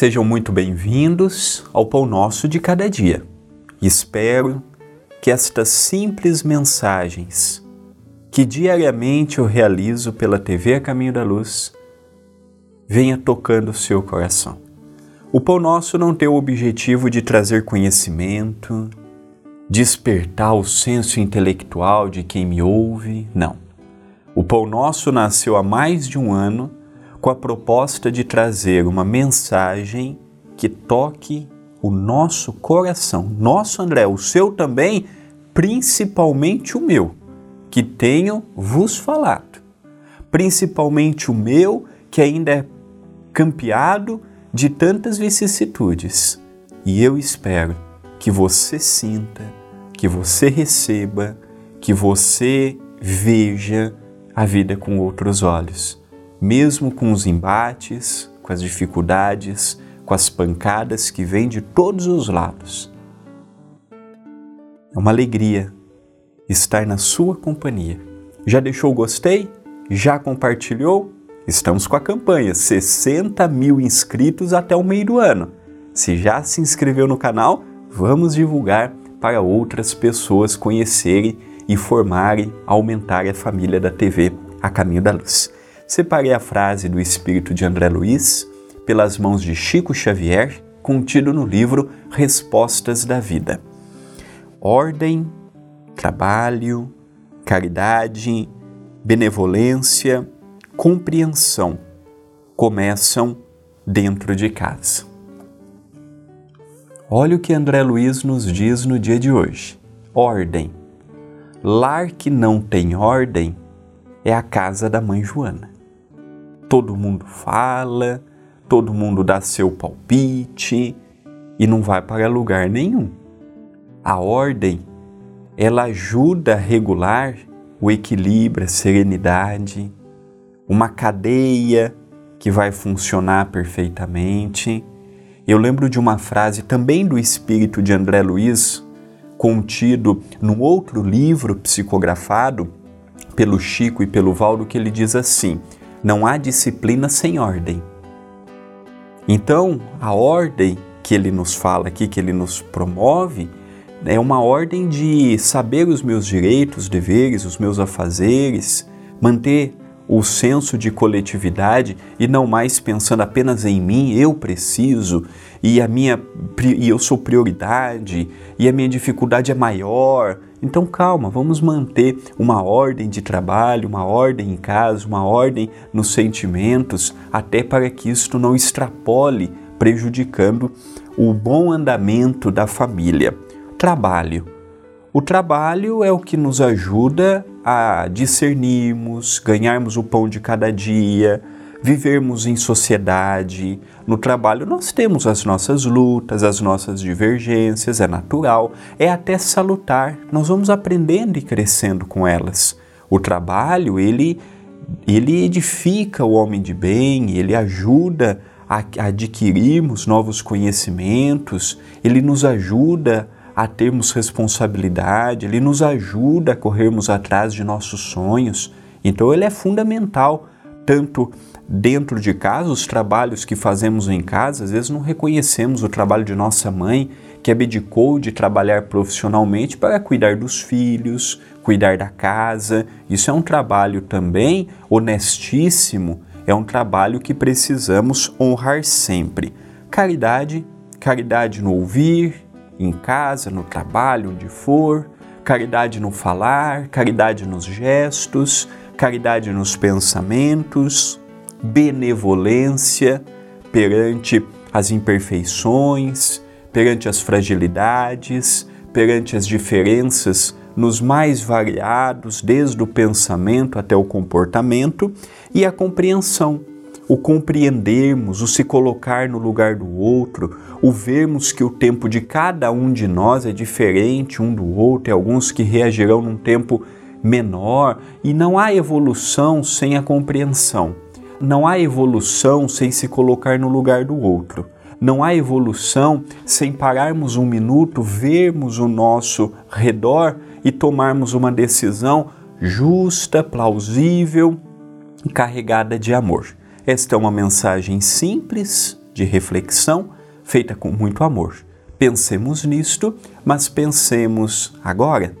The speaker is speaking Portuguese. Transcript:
Sejam muito bem-vindos ao Pão Nosso de Cada Dia. Espero que estas simples mensagens que diariamente eu realizo pela TV A Caminho da Luz venha tocando o seu coração. O Pão Nosso não tem o objetivo de trazer conhecimento, despertar o senso intelectual de quem me ouve, não. O Pão Nosso nasceu há mais de um ano com a proposta de trazer uma mensagem que toque o nosso coração. Nosso André, o seu também, principalmente o meu, que tenho vos falado. Principalmente o meu, que ainda é campeado de tantas vicissitudes. E eu espero que você sinta, que você receba, que você veja a vida com outros olhos mesmo com os embates, com as dificuldades, com as pancadas que vêm de todos os lados. É uma alegria estar na sua companhia. Já deixou o gostei? Já compartilhou? Estamos com a campanha 60 mil inscritos até o meio do ano. Se já se inscreveu no canal, vamos divulgar para outras pessoas conhecerem e formarem, aumentarem a família da TV A Caminho da Luz separei a frase do espírito de André Luiz pelas mãos de Chico Xavier, contido no livro Respostas da Vida. Ordem, trabalho, caridade, benevolência, compreensão começam dentro de casa. Olha o que André Luiz nos diz no dia de hoje. Ordem. Lar que não tem ordem é a casa da mãe Joana todo mundo fala, todo mundo dá seu palpite e não vai para lugar nenhum. A ordem, ela ajuda a regular o equilíbrio, a serenidade, uma cadeia que vai funcionar perfeitamente. Eu lembro de uma frase também do espírito de André Luiz, contido num outro livro psicografado pelo Chico e pelo Valdo, que ele diz assim: não há disciplina sem ordem. Então, a ordem que ele nos fala aqui, que ele nos promove, é uma ordem de saber os meus direitos, deveres, os meus afazeres, manter o senso de coletividade e não mais pensando apenas em mim, eu preciso e a minha e eu sou prioridade e a minha dificuldade é maior. Então calma, vamos manter uma ordem de trabalho, uma ordem em casa, uma ordem nos sentimentos, até para que isto não extrapole, prejudicando o bom andamento da família. Trabalho. O trabalho é o que nos ajuda a discernirmos, ganharmos o pão de cada dia, vivermos em sociedade. No trabalho nós temos as nossas lutas, as nossas divergências, é natural, é até salutar. Nós vamos aprendendo e crescendo com elas. O trabalho, ele ele edifica o homem de bem, ele ajuda a adquirirmos novos conhecimentos, ele nos ajuda a termos responsabilidade, ele nos ajuda a corrermos atrás de nossos sonhos. Então ele é fundamental, tanto dentro de casa, os trabalhos que fazemos em casa, às vezes não reconhecemos o trabalho de nossa mãe, que abdicou de trabalhar profissionalmente para cuidar dos filhos, cuidar da casa. Isso é um trabalho também honestíssimo, é um trabalho que precisamos honrar sempre. Caridade, caridade no ouvir, em casa, no trabalho, onde for, caridade no falar, caridade nos gestos, caridade nos pensamentos, benevolência perante as imperfeições, perante as fragilidades, perante as diferenças nos mais variados, desde o pensamento até o comportamento, e a compreensão o compreendermos, o se colocar no lugar do outro, o vermos que o tempo de cada um de nós é diferente um do outro, e alguns que reagirão num tempo menor, e não há evolução sem a compreensão. Não há evolução sem se colocar no lugar do outro. Não há evolução sem pararmos um minuto, vermos o nosso redor e tomarmos uma decisão justa, plausível e carregada de amor. Esta é uma mensagem simples, de reflexão feita com muito amor. Pensemos nisto, mas pensemos agora